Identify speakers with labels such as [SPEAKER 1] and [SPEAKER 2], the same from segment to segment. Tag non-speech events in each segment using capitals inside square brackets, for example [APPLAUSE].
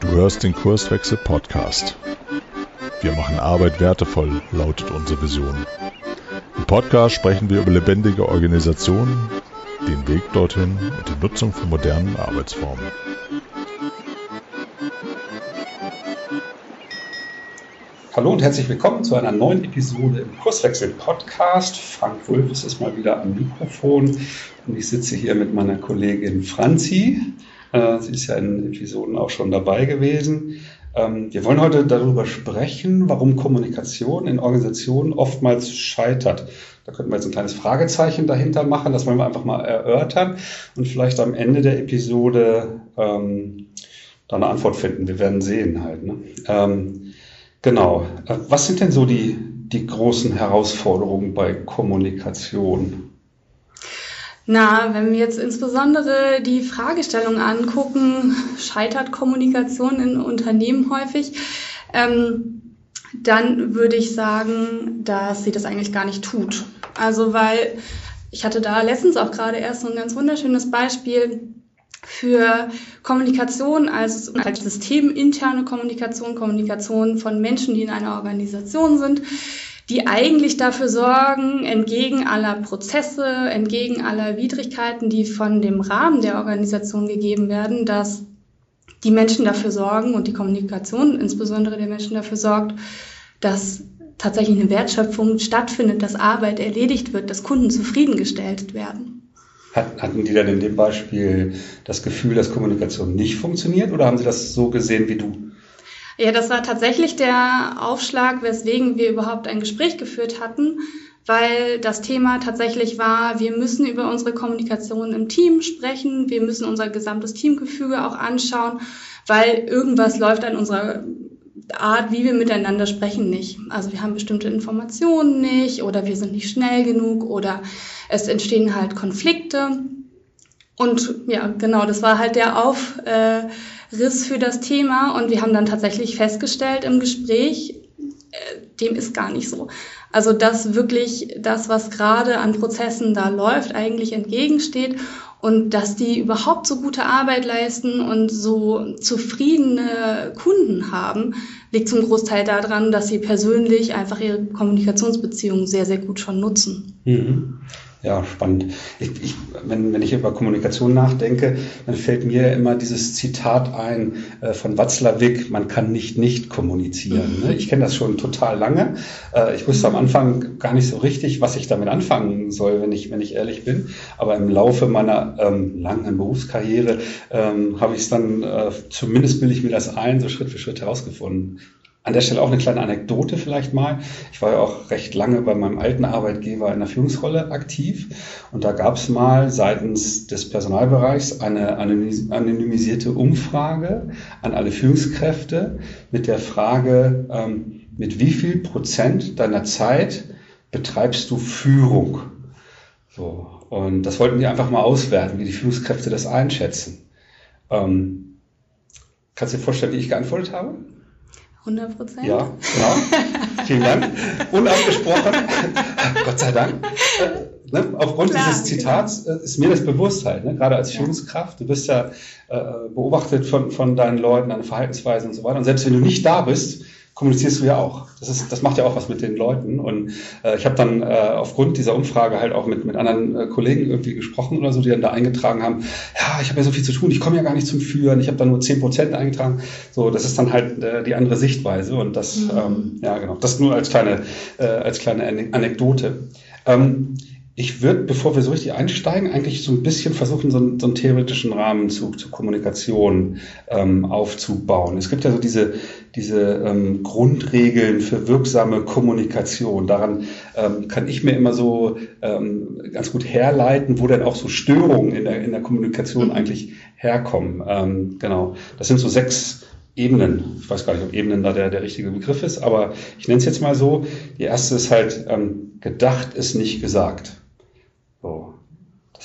[SPEAKER 1] Du hörst den Kurswechsel Podcast. Wir machen Arbeit wertevoll, lautet unsere Vision. Im Podcast sprechen wir über lebendige Organisationen, den Weg dorthin und die Nutzung von modernen Arbeitsformen.
[SPEAKER 2] Hallo und herzlich willkommen zu einer neuen Episode im Kurswechsel Podcast. Frank Wulfs ist mal wieder am Mikrofon und ich sitze hier mit meiner Kollegin Franzi. Äh, sie ist ja in Episoden auch schon dabei gewesen. Ähm, wir wollen heute darüber sprechen, warum Kommunikation in Organisationen oftmals scheitert. Da könnten wir jetzt ein kleines Fragezeichen dahinter machen, das wollen wir einfach mal erörtern und vielleicht am Ende der Episode ähm, da eine Antwort finden. Wir werden sehen halt. Ne? Ähm, Genau. Äh, was sind denn so die, die großen Herausforderungen bei Kommunikation?
[SPEAKER 3] Na, wenn wir jetzt insbesondere die Fragestellung angucken, scheitert Kommunikation in Unternehmen häufig, ähm, dann würde ich sagen, dass sie das eigentlich gar nicht tut. Also weil ich hatte da letztens auch gerade erst so ein ganz wunderschönes Beispiel für Kommunikation, also systeminterne Kommunikation, Kommunikation von Menschen, die in einer Organisation sind, die eigentlich dafür sorgen, entgegen aller Prozesse, entgegen aller Widrigkeiten, die von dem Rahmen der Organisation gegeben werden, dass die Menschen dafür sorgen und die Kommunikation insbesondere der Menschen dafür sorgt, dass tatsächlich eine Wertschöpfung stattfindet, dass Arbeit erledigt wird, dass Kunden zufriedengestellt werden.
[SPEAKER 2] Hatten die dann in dem Beispiel das Gefühl, dass Kommunikation nicht funktioniert oder haben sie das so gesehen wie du?
[SPEAKER 3] Ja, das war tatsächlich der Aufschlag, weswegen wir überhaupt ein Gespräch geführt hatten, weil das Thema tatsächlich war, wir müssen über unsere Kommunikation im Team sprechen, wir müssen unser gesamtes Teamgefüge auch anschauen, weil irgendwas läuft an unserer Art, wie wir miteinander sprechen, nicht. Also wir haben bestimmte Informationen nicht oder wir sind nicht schnell genug oder es entstehen halt Konflikte. Und ja, genau, das war halt der Aufriss für das Thema. Und wir haben dann tatsächlich festgestellt im Gespräch, äh, dem ist gar nicht so. Also dass wirklich das, was gerade an Prozessen da läuft, eigentlich entgegensteht und dass die überhaupt so gute Arbeit leisten und so zufriedene Kunden haben, liegt zum Großteil daran, dass sie persönlich einfach ihre Kommunikationsbeziehungen sehr, sehr gut schon nutzen.
[SPEAKER 2] Mhm. Ja, spannend. Ich, ich, wenn, wenn ich über Kommunikation nachdenke, dann fällt mir immer dieses Zitat ein äh, von Watzlawick, man kann nicht nicht kommunizieren. Ne? Ich kenne das schon total lange. Äh, ich wusste am Anfang gar nicht so richtig, was ich damit anfangen soll, wenn ich, wenn ich ehrlich bin. Aber im Laufe meiner ähm, langen Berufskarriere ähm, habe ich es dann, äh, zumindest bilde ich mir das ein, so Schritt für Schritt herausgefunden. An der Stelle auch eine kleine Anekdote vielleicht mal. Ich war ja auch recht lange bei meinem alten Arbeitgeber in der Führungsrolle aktiv und da gab es mal seitens des Personalbereichs eine anonymisierte Umfrage an alle Führungskräfte mit der Frage, ähm, mit wie viel Prozent deiner Zeit betreibst du Führung? So, und das wollten die einfach mal auswerten, wie die Führungskräfte das einschätzen. Ähm, kannst du dir vorstellen, wie ich geantwortet habe?
[SPEAKER 3] 100 Prozent?
[SPEAKER 2] Ja, genau. Vielen Dank. Unabgesprochen. [LAUGHS] Gott sei Dank. Ne? Aufgrund Klar, dieses Zitats genau. ist mir das Bewusstheit, ne? gerade als Führungskraft. Du bist ja äh, beobachtet von, von deinen Leuten, deine Verhaltensweisen und so weiter. Und selbst wenn du nicht da bist, kommunizierst du ja auch. Das, ist, das macht ja auch was mit den Leuten. Und äh, ich habe dann äh, aufgrund dieser Umfrage halt auch mit, mit anderen äh, Kollegen irgendwie gesprochen oder so, die dann da eingetragen haben, ja, ich habe ja so viel zu tun, ich komme ja gar nicht zum Führen, ich habe da nur zehn Prozent eingetragen. So, das ist dann halt äh, die andere Sichtweise. Und das, mhm. ähm, ja genau, das nur als kleine, äh, als kleine Anekdote. Ähm, ich würde, bevor wir so richtig einsteigen, eigentlich so ein bisschen versuchen, so einen, so einen theoretischen Rahmen zu, zu Kommunikation ähm, aufzubauen. Es gibt ja so diese, diese ähm, Grundregeln für wirksame Kommunikation. Daran ähm, kann ich mir immer so ähm, ganz gut herleiten, wo denn auch so Störungen in der, in der Kommunikation eigentlich herkommen. Ähm, genau. Das sind so sechs Ebenen. Ich weiß gar nicht, ob Ebenen da der, der richtige Begriff ist, aber ich nenne es jetzt mal so. Die erste ist halt, ähm, gedacht ist nicht gesagt.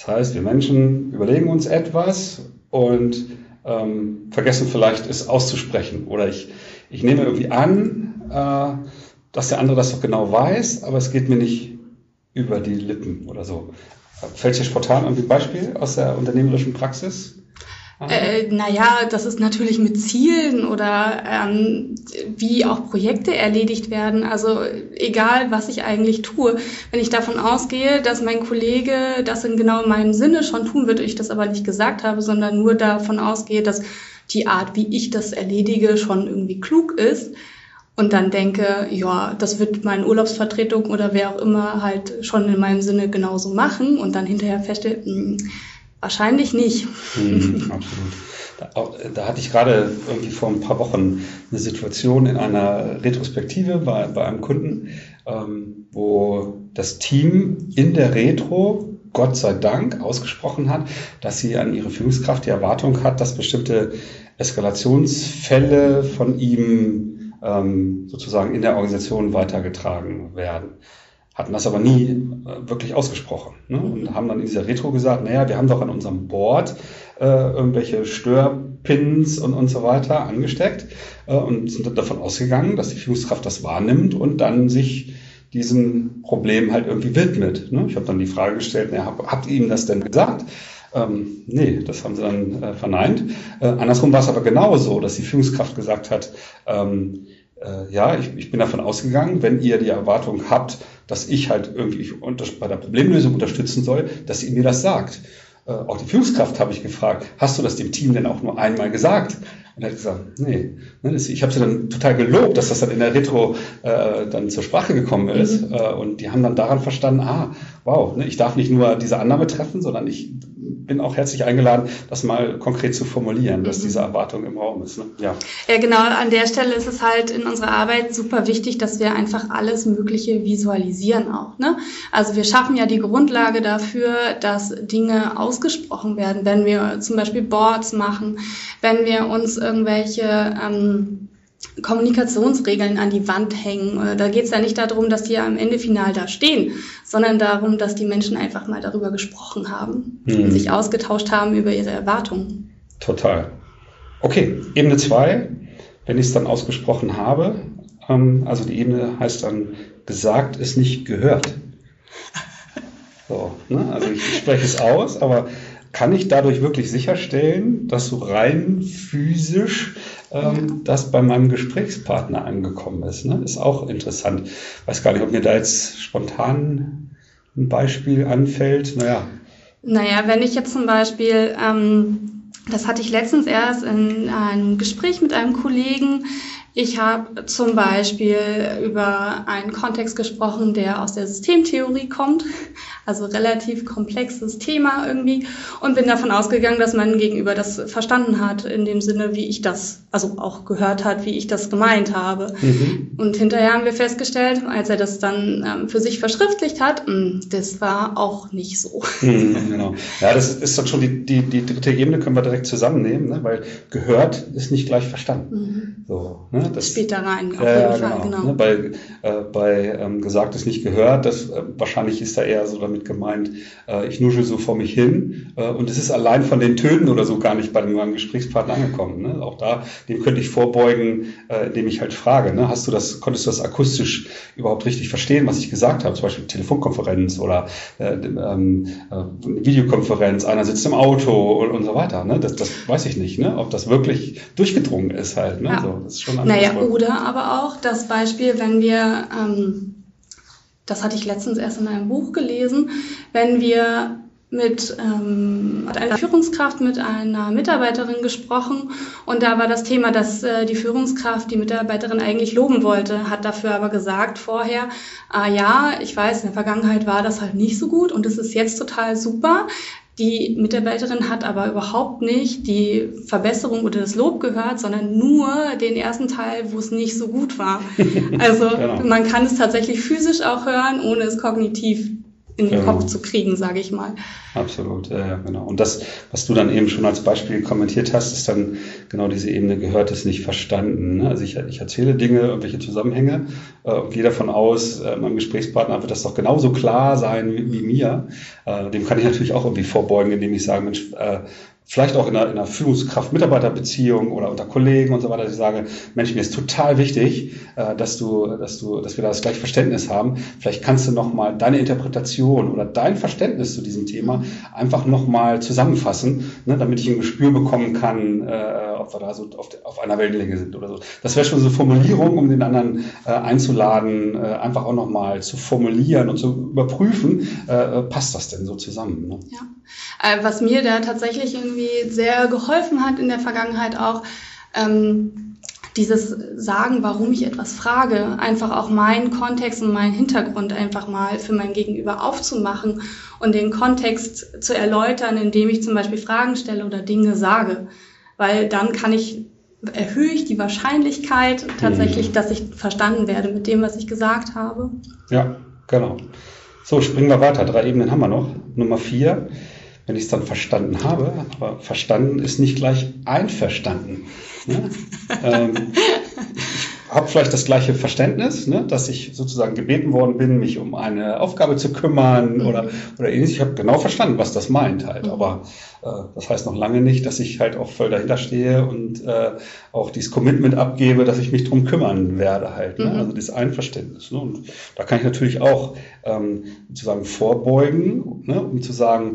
[SPEAKER 2] Das heißt, wir Menschen überlegen uns etwas und ähm, vergessen vielleicht es auszusprechen. Oder ich, ich nehme irgendwie an, äh, dass der andere das doch genau weiß, aber es geht mir nicht über die Lippen oder so. Fällt dir spontan irgendwie ein Beispiel aus der unternehmerischen Praxis?
[SPEAKER 3] Äh, naja, das ist natürlich mit Zielen oder ähm, wie auch Projekte erledigt werden. Also egal, was ich eigentlich tue. Wenn ich davon ausgehe, dass mein Kollege das in genau meinem Sinne schon tun wird, ich das aber nicht gesagt habe, sondern nur davon ausgehe, dass die Art, wie ich das erledige, schon irgendwie klug ist, und dann denke, ja, das wird meine Urlaubsvertretung oder wer auch immer halt schon in meinem Sinne genauso machen und dann hinterher feststelle, hm, Wahrscheinlich nicht.
[SPEAKER 2] Hm, absolut. Da, da, hatte ich gerade irgendwie vor ein paar Wochen eine Situation in einer Retrospektive bei, bei einem Kunden, ähm, wo das Team in der Retro Gott sei Dank ausgesprochen hat, dass sie an ihre Führungskraft die Erwartung hat, dass bestimmte Eskalationsfälle von ihm ähm, sozusagen in der Organisation weitergetragen werden hatten das aber nie äh, wirklich ausgesprochen ne? und haben dann in dieser Retro gesagt, naja, wir haben doch an unserem Board äh, irgendwelche Störpins und, und so weiter angesteckt äh, und sind davon ausgegangen, dass die Führungskraft das wahrnimmt und dann sich diesem Problem halt irgendwie widmet. Ne? Ich habe dann die Frage gestellt, naja, hab, habt ihr ihm das denn gesagt? Ähm, nee, das haben sie dann äh, verneint. Äh, andersrum war es aber genauso, dass die Führungskraft gesagt hat, ähm, äh, ja, ich, ich bin davon ausgegangen, wenn ihr die Erwartung habt, dass ich halt irgendwie bei der Problemlösung unterstützen soll, dass ihr mir das sagt. Äh, auch die Führungskraft habe ich gefragt, hast du das dem Team denn auch nur einmal gesagt? Und er hat gesagt, nee. Ne, ich habe sie dann total gelobt, dass das dann in der Retro äh, dann zur Sprache gekommen ist. Mhm. Äh, und die haben dann daran verstanden, ah, wow, ne, ich darf nicht nur diese Annahme treffen, sondern ich bin auch herzlich eingeladen, das mal konkret zu formulieren, dass mhm. diese Erwartung im Raum ist. Ne?
[SPEAKER 3] Ja. ja, genau. An der Stelle ist es halt in unserer Arbeit super wichtig, dass wir einfach alles Mögliche visualisieren auch. Ne? Also wir schaffen ja die Grundlage dafür, dass Dinge ausgesprochen werden, wenn wir zum Beispiel Boards machen, wenn wir uns irgendwelche ähm, Kommunikationsregeln an die Wand hängen. Da geht es ja nicht darum, dass die am Ende final da stehen, sondern darum, dass die Menschen einfach mal darüber gesprochen haben mhm. und sich ausgetauscht haben über ihre Erwartungen.
[SPEAKER 2] Total. Okay, Ebene 2, wenn ich es dann ausgesprochen habe, ähm, also die Ebene heißt dann, gesagt ist nicht gehört. [LAUGHS] So, ne? Also ich spreche es aus, aber kann ich dadurch wirklich sicherstellen, dass so rein physisch ähm, das bei meinem Gesprächspartner angekommen ist. Ne? Ist auch interessant. Weiß gar nicht, ob mir da jetzt spontan ein Beispiel anfällt. Naja.
[SPEAKER 3] Naja, wenn ich jetzt zum Beispiel, ähm, das hatte ich letztens erst in einem Gespräch mit einem Kollegen, ich habe zum Beispiel über einen Kontext gesprochen, der aus der Systemtheorie kommt, also relativ komplexes Thema irgendwie, und bin davon ausgegangen, dass mein Gegenüber das verstanden hat, in dem Sinne, wie ich das, also auch gehört hat, wie ich das gemeint habe. Mhm. Und hinterher haben wir festgestellt, als er das dann ähm, für sich verschriftlicht hat, mh, hm, das war auch nicht so.
[SPEAKER 2] Mhm, [LAUGHS] genau. Ja, das ist dann schon die, die, die dritte Ebene, können wir direkt zusammennehmen, ne? weil gehört ist nicht gleich verstanden. Mhm.
[SPEAKER 3] So, ne? Das spielt da rein,
[SPEAKER 2] auf ja, jeden Fall, genau. genau. Ne, bei, äh, bei ähm, gesagt ist nicht gehört, das äh, wahrscheinlich ist da eher so damit gemeint, äh, ich nuschel so vor mich hin äh, und es ist allein von den Tönen oder so gar nicht bei meinem Gesprächspartner angekommen. Ne? Auch da, dem könnte ich vorbeugen, äh, indem ich halt frage, ne? hast du das, konntest du das akustisch überhaupt richtig verstehen, was ich gesagt habe? Zum Beispiel Telefonkonferenz oder äh, ähm, äh, Videokonferenz, einer sitzt im Auto und, und so weiter. Ne? Das, das weiß ich nicht, ne? ob das wirklich durchgedrungen ist halt. Ne?
[SPEAKER 3] Ja.
[SPEAKER 2] So, das
[SPEAKER 3] ist schon naja, oder aber auch das Beispiel, wenn wir, ähm, das hatte ich letztens erst in einem Buch gelesen, wenn wir mit ähm, hat einer Führungskraft mit einer Mitarbeiterin gesprochen und da war das Thema, dass äh, die Führungskraft die Mitarbeiterin eigentlich loben wollte, hat dafür aber gesagt vorher, ah ja, ich weiß, in der Vergangenheit war das halt nicht so gut und es ist jetzt total super. Die Mitarbeiterin hat aber überhaupt nicht die Verbesserung oder das Lob gehört, sondern nur den ersten Teil, wo es nicht so gut war. [LAUGHS] Also genau. man kann es tatsächlich physisch auch hören, ohne es kognitiv in den genau. Kopf zu kriegen, sage ich mal.
[SPEAKER 2] Absolut, ja, genau. Und das, was du dann eben schon als Beispiel kommentiert hast, ist dann genau diese Ebene gehört es nicht verstanden. Ne? Also ich, ich erzähle Dinge, irgendwelche Zusammenhänge äh, und gehe davon aus, äh, meinem Gesprächspartner wird das doch genauso klar sein wie, wie mir. Äh, dem kann ich natürlich auch irgendwie vorbeugen, indem ich sage, Mensch, äh, vielleicht auch in einer, in einer Führungskraft-Mitarbeiter-Beziehung oder unter Kollegen und so weiter, dass ich sage, Mensch, mir ist total wichtig, äh, dass du, dass du, dass wir da das gleiche Verständnis haben. Vielleicht kannst du nochmal deine Interpretation oder dein Verständnis zu diesem Thema einfach nochmal zusammenfassen, ne, damit ich ein Gespür bekommen kann, äh, ob wir da so auf, auf einer Wellenlänge sind oder so. Das wäre schon so eine Formulierung, um den anderen äh, einzuladen, äh, einfach auch nochmal zu formulieren und zu überprüfen, äh, passt das denn so zusammen? Ne?
[SPEAKER 3] Ja. Äh, was mir da tatsächlich irgendwie sehr geholfen hat in der Vergangenheit auch, ähm, dieses Sagen, warum ich etwas frage, einfach auch meinen Kontext und meinen Hintergrund einfach mal für mein Gegenüber aufzumachen und den Kontext zu erläutern, indem ich zum Beispiel Fragen stelle oder Dinge sage. Weil dann kann ich, erhöhe ich die Wahrscheinlichkeit tatsächlich, mhm. dass ich verstanden werde mit dem, was ich gesagt habe.
[SPEAKER 2] Ja, genau. So, springen wir weiter. Drei Ebenen haben wir noch. Nummer vier wenn ich es dann verstanden habe. Aber verstanden ist nicht gleich einverstanden. Ne? [LAUGHS] ähm, ich habe vielleicht das gleiche Verständnis, ne, dass ich sozusagen gebeten worden bin, mich um eine Aufgabe zu kümmern mhm. oder, oder ähnliches. Ich habe genau verstanden, was das meint halt. Mhm. Aber äh, das heißt noch lange nicht, dass ich halt auch voll dahinter stehe und äh, auch dieses Commitment abgebe, dass ich mich drum kümmern werde halt. Ne? Mhm. Also das Einverständnis. Ne? Und da kann ich natürlich auch ähm, sozusagen vorbeugen, ne? um zu sagen,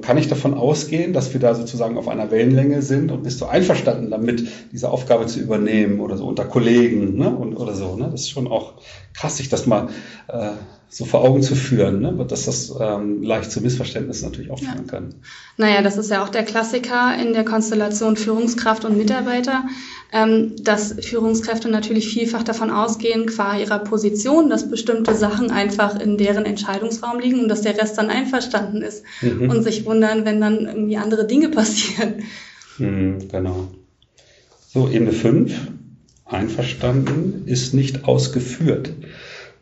[SPEAKER 2] kann ich davon ausgehen, dass wir da sozusagen auf einer Wellenlänge sind und bist du einverstanden damit, diese Aufgabe zu übernehmen oder so unter Kollegen ne? und, oder so. Ne? Das ist schon auch krass, sich das mal äh, so vor Augen zu führen, ne? dass das ähm, leicht zu Missverständnissen natürlich auch führen ja. kann.
[SPEAKER 3] Naja, das ist ja auch der Klassiker in der Konstellation Führungskraft und Mitarbeiter, ähm, dass Führungskräfte natürlich vielfach davon ausgehen, qua ihrer Position, dass bestimmte Sachen einfach in deren Entscheidungsraum liegen und dass der Rest dann einverstanden ist mhm. und sich wundern, wenn dann irgendwie andere Dinge [LAUGHS] passieren.
[SPEAKER 2] Mhm, genau. So, Ebene 5, einverstanden, ist nicht ausgeführt.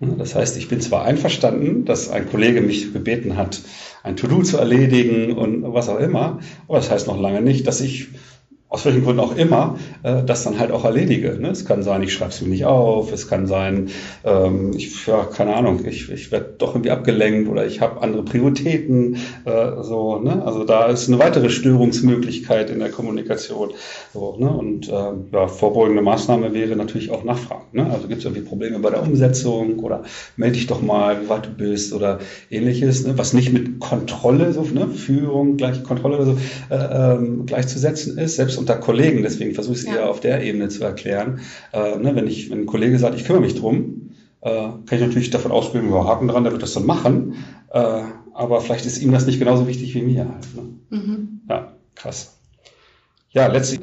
[SPEAKER 2] Das heißt, ich bin zwar einverstanden, dass ein Kollege mich gebeten hat, ein To-Do zu erledigen und was auch immer, aber das heißt noch lange nicht, dass ich aus welchen Gründen auch immer, äh, das dann halt auch erledige. Ne? Es kann sein, ich schreibe es mir nicht auf, es kann sein, ähm, ich, ja, keine Ahnung, ich, ich werde doch irgendwie abgelenkt oder ich habe andere Prioritäten. Äh, so, ne? Also da ist eine weitere Störungsmöglichkeit in der Kommunikation. So, ne? Und äh, ja, vorbeugende Maßnahme wäre natürlich auch Nachfragen. Ne? Also gibt es irgendwie Probleme bei der Umsetzung oder melde dich doch mal, wie weit du bist oder ähnliches, ne? was nicht mit Kontrolle, so, ne? Führung, gleich Kontrolle oder so, äh, ähm, gleichzusetzen ist, selbst unter Kollegen, deswegen versuche ich es ja. eher auf der Ebene zu erklären. Äh, ne, wenn, ich, wenn ein Kollege sagt, ich kümmere mich drum, äh, kann ich natürlich davon ausgehen, wir Haken dran, der wird das dann machen. Äh, aber vielleicht ist ihm das nicht genauso wichtig wie mir halt. Ne? Mhm. Ja, krass. Ja, letztlich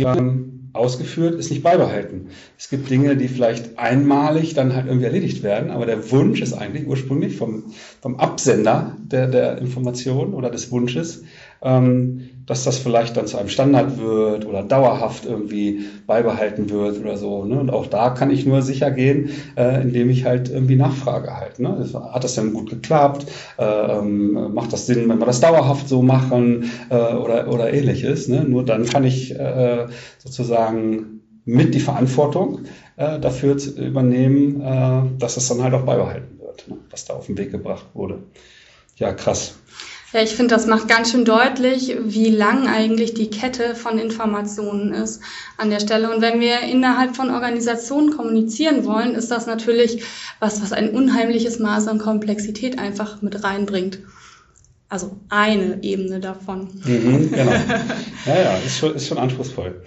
[SPEAKER 2] ausgeführt ist nicht beibehalten. Es gibt Dinge, die vielleicht einmalig dann halt irgendwie erledigt werden, aber der Wunsch ist eigentlich ursprünglich vom, vom Absender der, der Information oder des Wunsches, ähm, dass das vielleicht dann zu einem Standard wird oder dauerhaft irgendwie beibehalten wird oder so. Ne? Und auch da kann ich nur sicher gehen, äh, indem ich halt irgendwie nachfrage halt. Ne? Hat das denn gut geklappt? Äh, ähm, macht das Sinn, wenn wir das dauerhaft so machen äh, oder, oder ähnliches? Ne? Nur dann kann ich äh, sozusagen mit die Verantwortung äh, dafür übernehmen, äh, dass es dann halt auch beibehalten wird, ne? was da auf den Weg gebracht wurde. Ja, krass.
[SPEAKER 3] Ja, ich finde, das macht ganz schön deutlich, wie lang eigentlich die Kette von Informationen ist an der Stelle. Und wenn wir innerhalb von Organisationen kommunizieren wollen, ist das natürlich was, was ein unheimliches Maß an Komplexität einfach mit reinbringt. Also eine Ebene davon.
[SPEAKER 2] Mhm, genau. [LAUGHS] Ja, ja, ist schon, ist schon anspruchsvoll.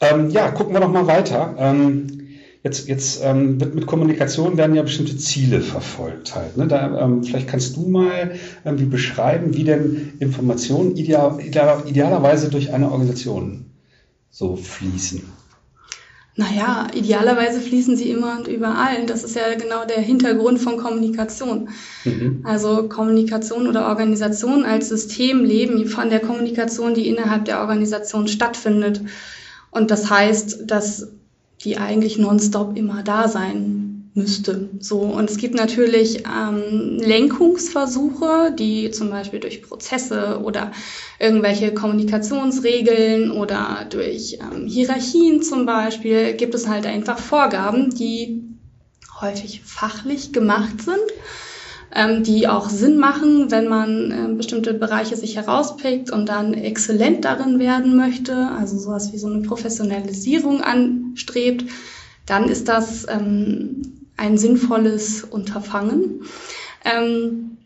[SPEAKER 2] Ähm, ja, gucken wir noch mal weiter. Ähm, Jetzt, jetzt ähm, wird mit Kommunikation werden ja bestimmte Ziele verfolgt halt. Ne? Da, ähm, vielleicht kannst du mal irgendwie beschreiben, wie denn Informationen ideal, ideal, idealerweise durch eine Organisation so fließen.
[SPEAKER 3] Naja, idealerweise fließen sie immer und überall. Das ist ja genau der Hintergrund von Kommunikation. Mhm. Also Kommunikation oder Organisation als System leben von der Kommunikation, die innerhalb der Organisation stattfindet. Und das heißt, dass die eigentlich nonstop immer da sein müsste. So und es gibt natürlich ähm, Lenkungsversuche, die zum Beispiel durch Prozesse oder irgendwelche Kommunikationsregeln oder durch ähm, Hierarchien zum Beispiel gibt es halt einfach Vorgaben, die häufig fachlich gemacht sind ähm, die auch Sinn machen, wenn man äh, bestimmte Bereiche sich herauspickt und dann exzellent darin werden möchte, also sowas wie so eine Professionalisierung anstrebt, dann ist das ähm, ein sinnvolles Unterfangen. Ähm,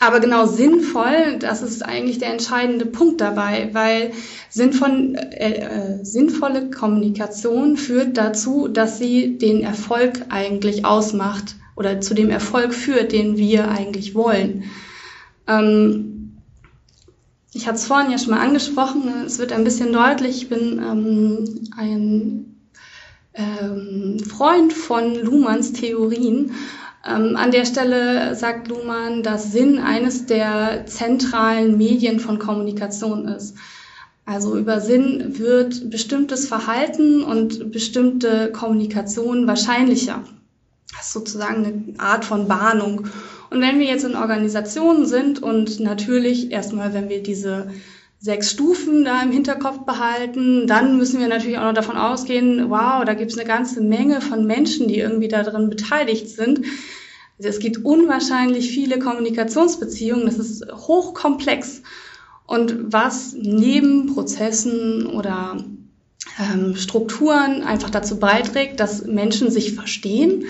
[SPEAKER 3] aber genau sinnvoll, das ist eigentlich der entscheidende Punkt dabei, weil sinnvoll, äh, äh, sinnvolle Kommunikation führt dazu, dass sie den Erfolg eigentlich ausmacht oder zu dem Erfolg führt, den wir eigentlich wollen. Ähm, ich hatte es vorhin ja schon mal angesprochen, es wird ein bisschen deutlich, ich bin ähm, ein ähm, Freund von Luhmanns Theorien. Ähm, an der Stelle sagt Luhmann, dass Sinn eines der zentralen Medien von Kommunikation ist. Also über Sinn wird bestimmtes Verhalten und bestimmte Kommunikation wahrscheinlicher. Das ist sozusagen eine Art von Bahnung. Und wenn wir jetzt in Organisationen sind und natürlich erstmal, wenn wir diese sechs Stufen da im Hinterkopf behalten, dann müssen wir natürlich auch noch davon ausgehen, wow, da gibt es eine ganze Menge von Menschen, die irgendwie darin beteiligt sind. Also es gibt unwahrscheinlich viele Kommunikationsbeziehungen, das ist hochkomplex. Und was neben Prozessen oder ähm, Strukturen einfach dazu beiträgt, dass Menschen sich verstehen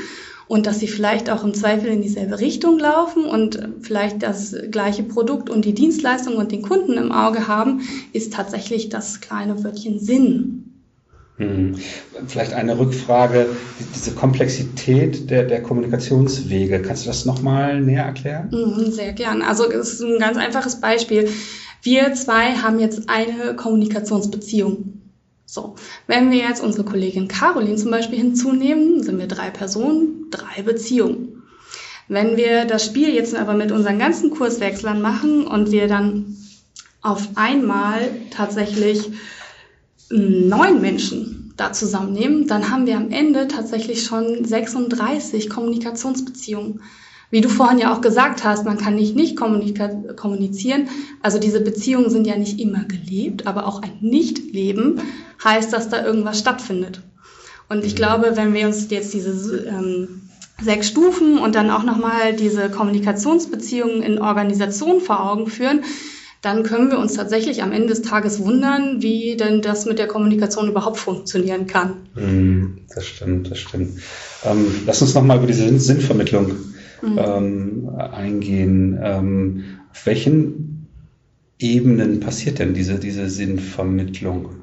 [SPEAKER 3] und dass sie vielleicht auch im Zweifel in dieselbe Richtung laufen und vielleicht das gleiche Produkt und die Dienstleistung und den Kunden im Auge haben, ist tatsächlich das kleine Wörtchen Sinn.
[SPEAKER 2] Hm. Vielleicht eine Rückfrage, diese Komplexität der, der Kommunikationswege, kannst du das nochmal näher erklären?
[SPEAKER 3] Mhm, sehr gern. Also es ist ein ganz einfaches Beispiel. Wir zwei haben jetzt eine Kommunikationsbeziehung. So, wenn wir jetzt unsere Kollegin Caroline zum Beispiel hinzunehmen, sind wir drei Personen, drei Beziehungen. Wenn wir das Spiel jetzt aber mit unseren ganzen Kurswechslern machen und wir dann auf einmal tatsächlich neun Menschen da zusammennehmen, dann haben wir am Ende tatsächlich schon 36 Kommunikationsbeziehungen. Wie du vorhin ja auch gesagt hast, man kann nicht nicht kommunizieren. Also diese Beziehungen sind ja nicht immer gelebt, aber auch ein Nicht-Leben heißt, dass da irgendwas stattfindet. Und ich glaube, wenn wir uns jetzt diese ähm, sechs Stufen und dann auch nochmal diese Kommunikationsbeziehungen in Organisationen vor Augen führen, dann können wir uns tatsächlich am Ende des Tages wundern, wie denn das mit der Kommunikation überhaupt funktionieren kann.
[SPEAKER 2] Hm, das stimmt, das stimmt. Ähm, lass uns nochmal über diese Sinnvermittlung mhm. ähm, eingehen. Ähm, auf welchen Ebenen passiert denn diese, diese Sinnvermittlung?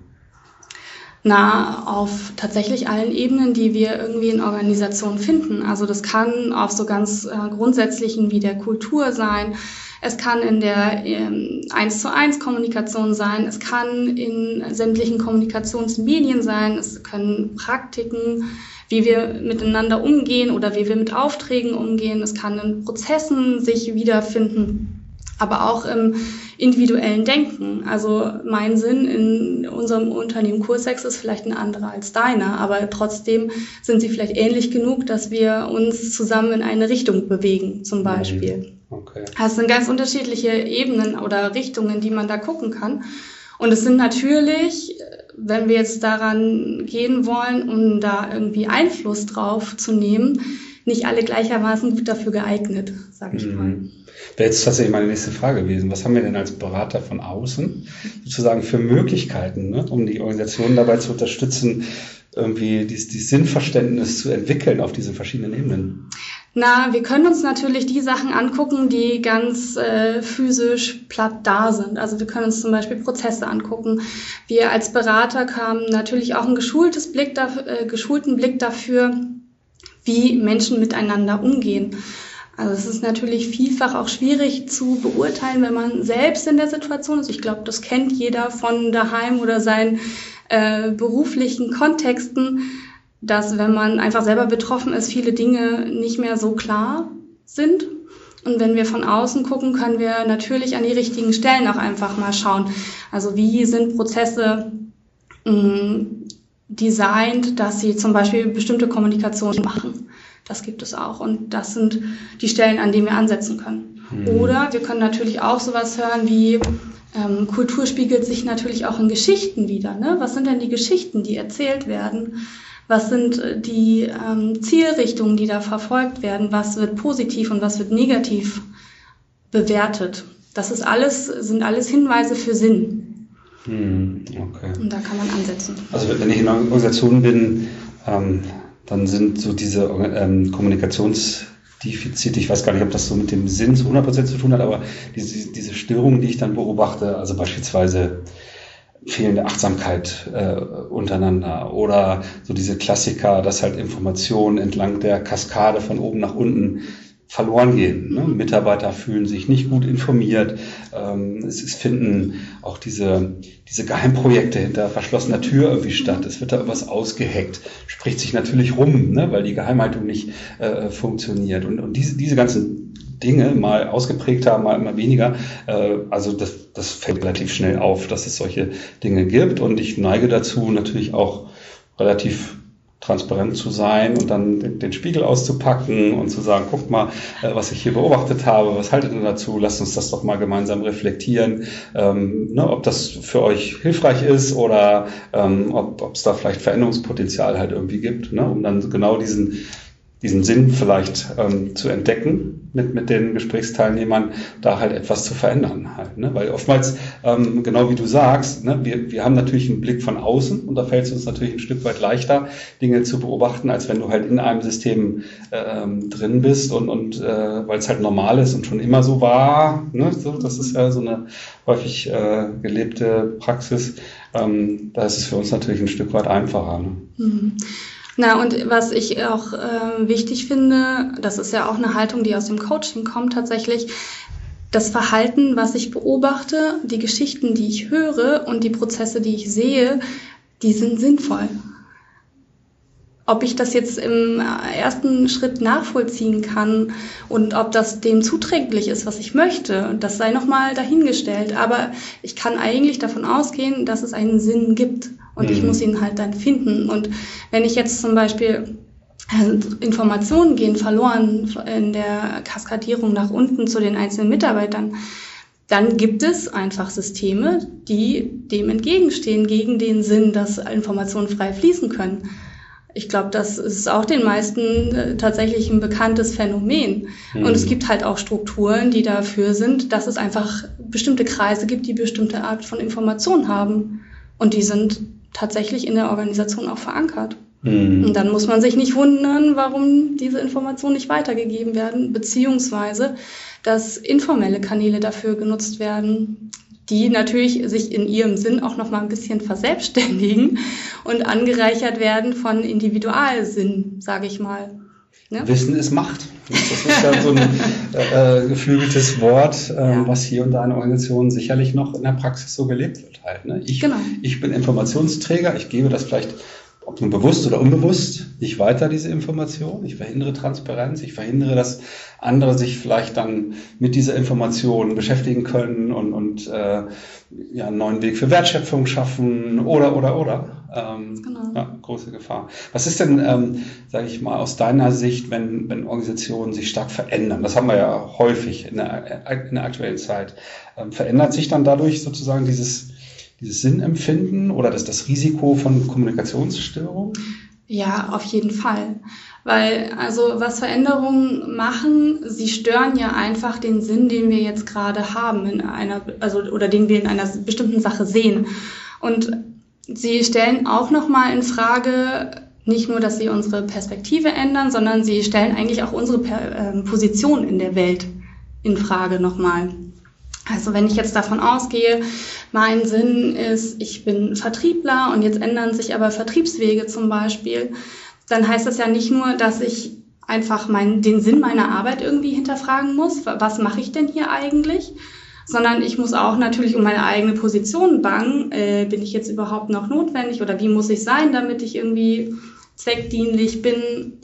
[SPEAKER 3] Na, auf tatsächlich allen Ebenen, die wir irgendwie in Organisationen finden. Also das kann auf so ganz äh, grundsätzlichen wie der Kultur sein. Es kann in der ähm, 1 zu 1 Kommunikation sein. Es kann in sämtlichen Kommunikationsmedien sein. Es können Praktiken wie wir miteinander umgehen oder wie wir mit Aufträgen umgehen. Es kann in Prozessen sich wiederfinden, aber auch im individuellen Denken. Also mein Sinn in unserem Unternehmen Kursex ist vielleicht ein anderer als deiner, aber trotzdem sind sie vielleicht ähnlich genug, dass wir uns zusammen in eine Richtung bewegen, zum Beispiel. Mhm. Okay. Das sind ganz unterschiedliche Ebenen oder Richtungen, die man da gucken kann. Und es sind natürlich wenn wir jetzt daran gehen wollen, um da irgendwie Einfluss drauf zu nehmen, nicht alle gleichermaßen gut dafür geeignet, sage ich mal. Mhm.
[SPEAKER 2] Wäre jetzt tatsächlich meine nächste Frage gewesen. Was haben wir denn als Berater von außen sozusagen für Möglichkeiten, ne, um die Organisation dabei zu unterstützen, irgendwie dieses, dieses Sinnverständnis zu entwickeln auf diesen verschiedenen Ebenen?
[SPEAKER 3] Na, wir können uns natürlich die Sachen angucken, die ganz äh, physisch platt da sind. Also wir können uns zum Beispiel Prozesse angucken. Wir als Berater haben natürlich auch einen geschultes Blick dafür, äh, geschulten Blick dafür, wie Menschen miteinander umgehen. Also es ist natürlich vielfach auch schwierig zu beurteilen, wenn man selbst in der Situation ist. Ich glaube, das kennt jeder von daheim oder seinen äh, beruflichen Kontexten dass wenn man einfach selber betroffen ist, viele Dinge nicht mehr so klar sind. Und wenn wir von außen gucken, können wir natürlich an die richtigen Stellen auch einfach mal schauen. Also wie sind Prozesse mh, mm, designt, dass sie zum Beispiel bestimmte Kommunikation machen. Das gibt es auch. Und das sind die Stellen, an denen wir ansetzen können. Mhm. Oder wir können natürlich auch sowas hören wie, ähm, Kultur spiegelt sich natürlich auch in Geschichten wieder. Ne? Was sind denn die Geschichten, die erzählt werden? Was sind äh, die ähm, Zielrichtungen, die da verfolgt werden? Was wird positiv und was wird negativ bewertet. Das ist alles, sind alles Hinweise für Sinn. Hm, okay. Und da kann man ansetzen.
[SPEAKER 2] Also wenn ich in einer Organisation bin, ähm, dann sind so diese ähm, Kommunikationsdefizite, ich weiß gar nicht, ob das so mit dem Sinn zu 100% zu tun hat, aber diese, diese Störungen, die ich dann beobachte, also beispielsweise fehlende Achtsamkeit äh, untereinander oder so diese Klassiker, dass halt Informationen entlang der Kaskade von oben nach unten verloren gehen. Ne? Mitarbeiter fühlen sich nicht gut informiert. Ähm, es, es, finden auch diese, diese Geheimprojekte hinter verschlossener Tür irgendwie statt. Es wird da irgendwas ausgeheckt. Spricht sich natürlich rum, ne? weil die Geheimhaltung nicht äh, funktioniert. Und, und diese, diese ganzen Dinge mal ausgeprägter, mal immer weniger. Äh, also das, das fällt relativ schnell auf, dass es solche Dinge gibt. Und ich neige dazu natürlich auch relativ transparent zu sein und dann den, Spiegel auszupacken und zu sagen, guck mal, äh, was ich hier beobachtet habe, was haltet ihr dazu? Lasst uns das doch mal gemeinsam reflektieren, ähm, ne, ob das für euch hilfreich ist oder ähm, ob es da vielleicht Veränderungspotenzial halt irgendwie gibt, ne, um dann genau diesen diesen Sinn vielleicht ähm, zu entdecken mit, mit den Gesprächsteilnehmern, da halt etwas zu verändern halt. Ne? Weil oftmals, ähm, genau wie du sagst, ne, wir, wir haben natürlich einen Blick von außen und da fällt es uns natürlich ein Stück weit leichter, Dinge zu beobachten, als wenn du halt in einem System ähm, drin bist und, und äh, weil es halt normal ist und schon immer so war. Ne? So, das ist ja so eine häufig äh, gelebte Praxis. Ähm, da ist es für uns natürlich ein Stück weit einfacher. Ne? Mhm.
[SPEAKER 3] Na, und was ich auch äh, wichtig finde, das ist ja auch eine Haltung, die aus dem Coaching kommt tatsächlich, das Verhalten, was ich beobachte, die Geschichten, die ich höre und die Prozesse, die ich sehe, die sind sinnvoll. Ob ich das jetzt im ersten Schritt nachvollziehen kann und ob das dem zuträglich ist, was ich möchte, das sei nochmal dahingestellt. Aber ich kann eigentlich davon ausgehen, dass es einen Sinn gibt. Und mhm. ich muss ihn halt dann finden. Und wenn ich jetzt zum Beispiel äh, Informationen gehen verloren in der Kaskadierung nach unten zu den einzelnen Mitarbeitern, dann gibt es einfach Systeme, die dem entgegenstehen, gegen den Sinn, dass Informationen frei fließen können. Ich glaube, das ist auch den meisten äh, tatsächlich ein bekanntes Phänomen. Mhm. Und es gibt halt auch Strukturen, die dafür sind, dass es einfach bestimmte Kreise gibt, die bestimmte Art von Informationen haben. Und die sind tatsächlich in der Organisation auch verankert. Mhm. Und dann muss man sich nicht wundern, warum diese Informationen nicht weitergegeben werden, beziehungsweise dass informelle Kanäle dafür genutzt werden, die natürlich sich in ihrem Sinn auch noch mal ein bisschen verselbstständigen und angereichert werden von Individualsinn, sage ich mal.
[SPEAKER 2] Ne? Wissen ist Macht. Das ist ja so ein äh, geflügeltes Wort, äh, ja. was hier und da in Organisationen sicherlich noch in der Praxis so gelebt wird halt. Ne? Ich, genau. ich bin Informationsträger, ich gebe das vielleicht ob nun bewusst oder unbewusst, nicht weiter diese Information. Ich verhindere Transparenz, ich verhindere, dass andere sich vielleicht dann mit dieser Information beschäftigen können und, und äh, ja, einen neuen Weg für Wertschöpfung schaffen oder, oder, oder. Ähm, genau. ja, große Gefahr. Was ist denn, ähm, sage ich mal, aus deiner Sicht, wenn, wenn Organisationen sich stark verändern? Das haben wir ja häufig in der, in der aktuellen Zeit. Ähm, verändert sich dann dadurch sozusagen dieses dieses Sinnempfinden oder das, das Risiko von Kommunikationsstörungen?
[SPEAKER 3] Ja, auf jeden Fall. Weil, also was Veränderungen machen, sie stören ja einfach den Sinn, den wir jetzt gerade haben in einer, also oder den wir in einer bestimmten Sache sehen. Und sie stellen auch nochmal in Frage, nicht nur, dass sie unsere Perspektive ändern, sondern sie stellen eigentlich auch unsere ähm, Position in der Welt in Frage nochmal. Also wenn ich jetzt davon ausgehe, mein Sinn ist, ich bin Vertriebler und jetzt ändern sich aber Vertriebswege zum Beispiel, dann heißt das ja nicht nur, dass ich einfach mein, den Sinn meiner Arbeit irgendwie hinterfragen muss. Was mache ich denn hier eigentlich? Sondern ich muss auch natürlich um meine eigene Position bangen. Äh, bin ich jetzt überhaupt noch notwendig oder wie muss ich sein, damit ich irgendwie zweckdienlich bin?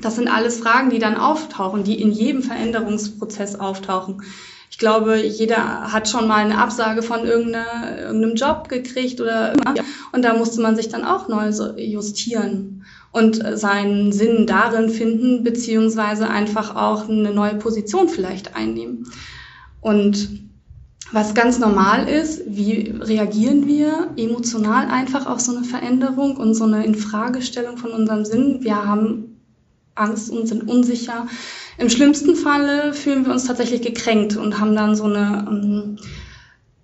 [SPEAKER 3] Das sind alles Fragen, die dann auftauchen, die in jedem Veränderungsprozess auftauchen glaube, jeder hat schon mal eine Absage von irgendeinem Job gekriegt oder immer. Und da musste man sich dann auch neu justieren und seinen Sinn darin finden, beziehungsweise einfach auch eine neue Position vielleicht einnehmen. Und was ganz normal ist, wie reagieren wir emotional einfach auf so eine Veränderung und so eine Infragestellung von unserem Sinn? Wir haben Angst und sind unsicher. Im schlimmsten Falle fühlen wir uns tatsächlich gekränkt und haben dann so eine, ähm,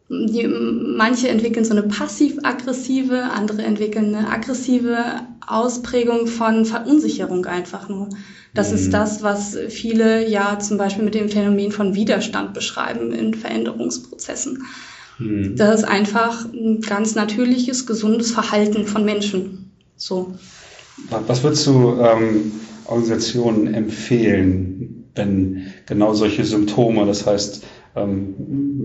[SPEAKER 3] die, manche entwickeln so eine passiv-aggressive, andere entwickeln eine aggressive Ausprägung von Verunsicherung einfach nur. Das mhm. ist das, was viele ja zum Beispiel mit dem Phänomen von Widerstand beschreiben in Veränderungsprozessen. Mhm. Das ist einfach ein ganz natürliches, gesundes Verhalten von Menschen. So.
[SPEAKER 2] Was würdest du ähm, Organisationen empfehlen, wenn genau solche Symptome, das heißt, ähm,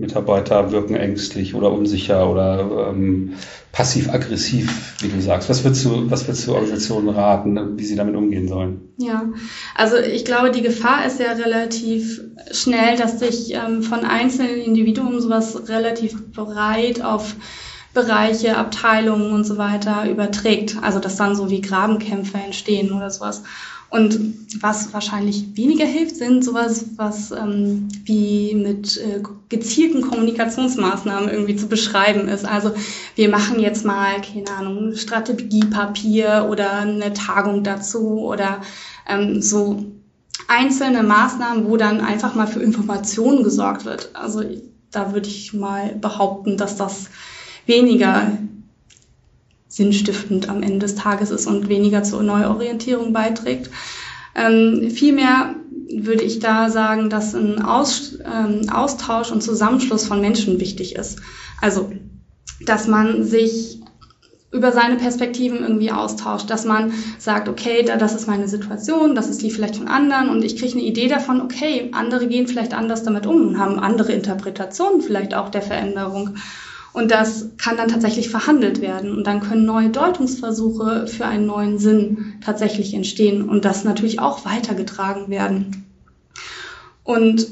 [SPEAKER 2] Mitarbeiter wirken ängstlich oder unsicher oder ähm, passiv-aggressiv, wie du sagst. Was würdest du, was würdest du Organisationen raten, wie sie damit umgehen sollen?
[SPEAKER 3] Ja, also ich glaube, die Gefahr ist ja relativ schnell, dass sich ähm, von einzelnen Individuen sowas relativ breit auf Bereiche, Abteilungen und so weiter überträgt. Also dass dann so wie Grabenkämpfe entstehen oder sowas. Und was wahrscheinlich weniger hilft, sind sowas, was ähm, wie mit äh, gezielten Kommunikationsmaßnahmen irgendwie zu beschreiben ist. Also wir machen jetzt mal, keine Ahnung, Strategiepapier oder eine Tagung dazu oder ähm, so einzelne Maßnahmen, wo dann einfach mal für Informationen gesorgt wird. Also da würde ich mal behaupten, dass das weniger sinnstiftend am Ende des Tages ist und weniger zur Neuorientierung beiträgt. Ähm, vielmehr würde ich da sagen, dass ein Aus, ähm, Austausch und Zusammenschluss von Menschen wichtig ist. Also, dass man sich über seine Perspektiven irgendwie austauscht, dass man sagt, okay, da, das ist meine Situation, das ist die vielleicht von anderen und ich kriege eine Idee davon, okay, andere gehen vielleicht anders damit um und haben andere Interpretationen vielleicht auch der Veränderung. Und das kann dann tatsächlich verhandelt werden. Und dann können neue Deutungsversuche für einen neuen Sinn tatsächlich entstehen und das natürlich auch weitergetragen werden. Und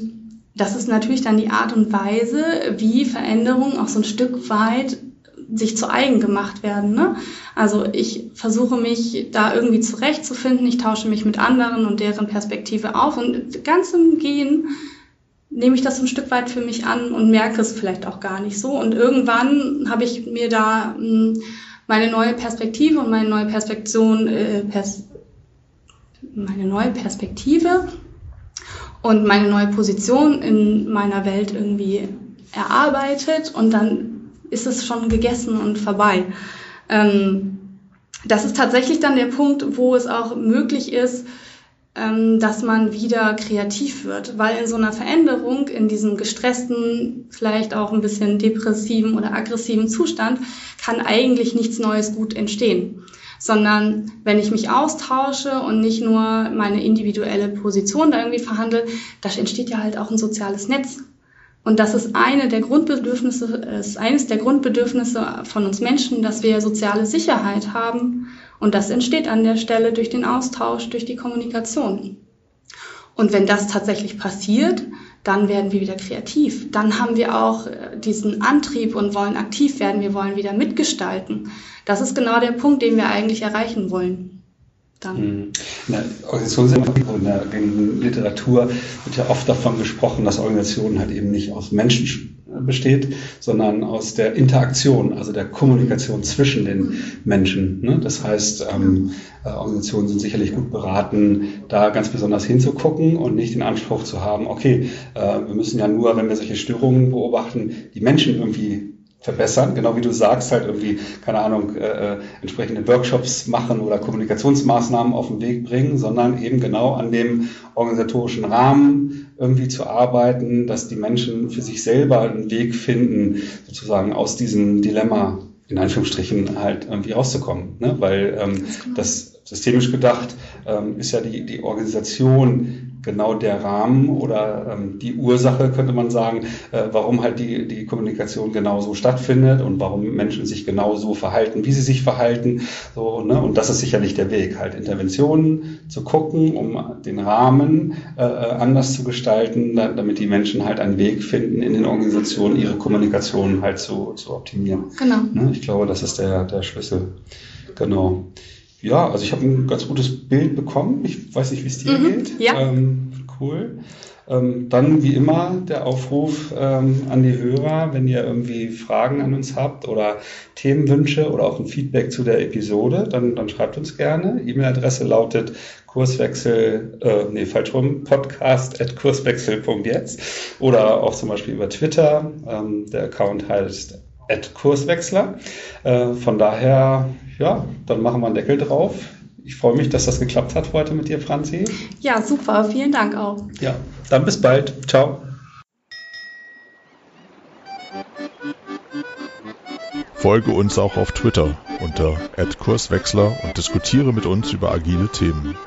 [SPEAKER 3] das ist natürlich dann die Art und Weise, wie Veränderungen auch so ein Stück weit sich zu eigen gemacht werden. Ne? Also ich versuche mich da irgendwie zurechtzufinden, ich tausche mich mit anderen und deren Perspektive auf und ganz im Gehen nehme ich das ein Stück weit für mich an und merke es vielleicht auch gar nicht so. Und irgendwann habe ich mir da hm, meine neue Perspektive und meine neue Perspektion, äh, Pers meine neue Perspektive und meine neue Position in meiner Welt irgendwie erarbeitet und dann ist es schon gegessen und vorbei. Ähm, das ist tatsächlich dann der Punkt, wo es auch möglich ist, dass man wieder kreativ wird, weil in so einer Veränderung, in diesem gestressten, vielleicht auch ein bisschen depressiven oder aggressiven Zustand, kann eigentlich nichts Neues gut entstehen. Sondern wenn ich mich austausche und nicht nur meine individuelle Position da irgendwie verhandle, da entsteht ja halt auch ein soziales Netz. Und das ist eine der Grundbedürfnisse, ist eines der Grundbedürfnisse von uns Menschen, dass wir soziale Sicherheit haben und das entsteht an der Stelle durch den Austausch, durch die Kommunikation. Und wenn das tatsächlich passiert, dann werden wir wieder kreativ. Dann haben wir auch äh, diesen Antrieb und wollen aktiv werden. Wir wollen wieder mitgestalten. Das ist genau der Punkt, den wir eigentlich erreichen wollen.
[SPEAKER 2] Dann. Hm. In der Organisationsentwicklung, in der Literatur wird ja oft davon gesprochen, dass Organisationen halt eben nicht aus Menschen besteht, sondern aus der Interaktion, also der Kommunikation zwischen den Menschen. Ne? Das heißt, ähm, äh, Organisationen sind sicherlich gut beraten, da ganz besonders hinzugucken und nicht den Anspruch zu haben, okay, äh, wir müssen ja nur, wenn wir solche Störungen beobachten, die Menschen irgendwie verbessern, genau wie du sagst, halt irgendwie, keine Ahnung, äh, äh, entsprechende Workshops machen oder Kommunikationsmaßnahmen auf den Weg bringen, sondern eben genau an dem organisatorischen Rahmen irgendwie zu arbeiten, dass die Menschen für sich selber einen Weg finden, sozusagen aus diesem Dilemma in Anführungsstrichen halt irgendwie rauszukommen. Ne? Weil ähm, das systemisch gedacht ähm, ist ja die, die Organisation genau der Rahmen oder ähm, die Ursache, könnte man sagen, äh, warum halt die, die Kommunikation genauso stattfindet und warum Menschen sich genauso verhalten, wie sie sich verhalten. So, ne? Und das ist sicherlich der Weg, halt Interventionen zu gucken, um den Rahmen äh, äh anders zu gestalten, da, damit die Menschen halt einen Weg finden, in den Organisationen ihre Kommunikation halt zu, zu optimieren. Genau. Ne? Ich glaube, das ist der, der Schlüssel. Genau. Ja, also ich habe ein ganz gutes Bild bekommen. Ich weiß nicht, wie es dir mhm, geht.
[SPEAKER 3] Ja.
[SPEAKER 2] Ähm, cool. Ähm, dann wie immer der Aufruf ähm, an die Hörer, wenn ihr irgendwie Fragen an uns habt oder Themenwünsche oder auch ein Feedback zu der Episode, dann, dann schreibt uns gerne. E-Mail-Adresse lautet Kurswechsel, äh, nee, falsch rum, podcast at kurswechsel.jetzt oder auch zum Beispiel über Twitter. Ähm, der Account heißt Kurswechsler. Äh, von daher, ja, dann machen wir einen Deckel drauf. Ich freue mich, dass das geklappt hat heute mit dir, Franzi.
[SPEAKER 3] Ja, super. Vielen Dank auch.
[SPEAKER 2] Ja, dann bis bald. Ciao.
[SPEAKER 1] Folge uns auch auf Twitter unter @kurswechsler und diskutiere mit uns über agile Themen.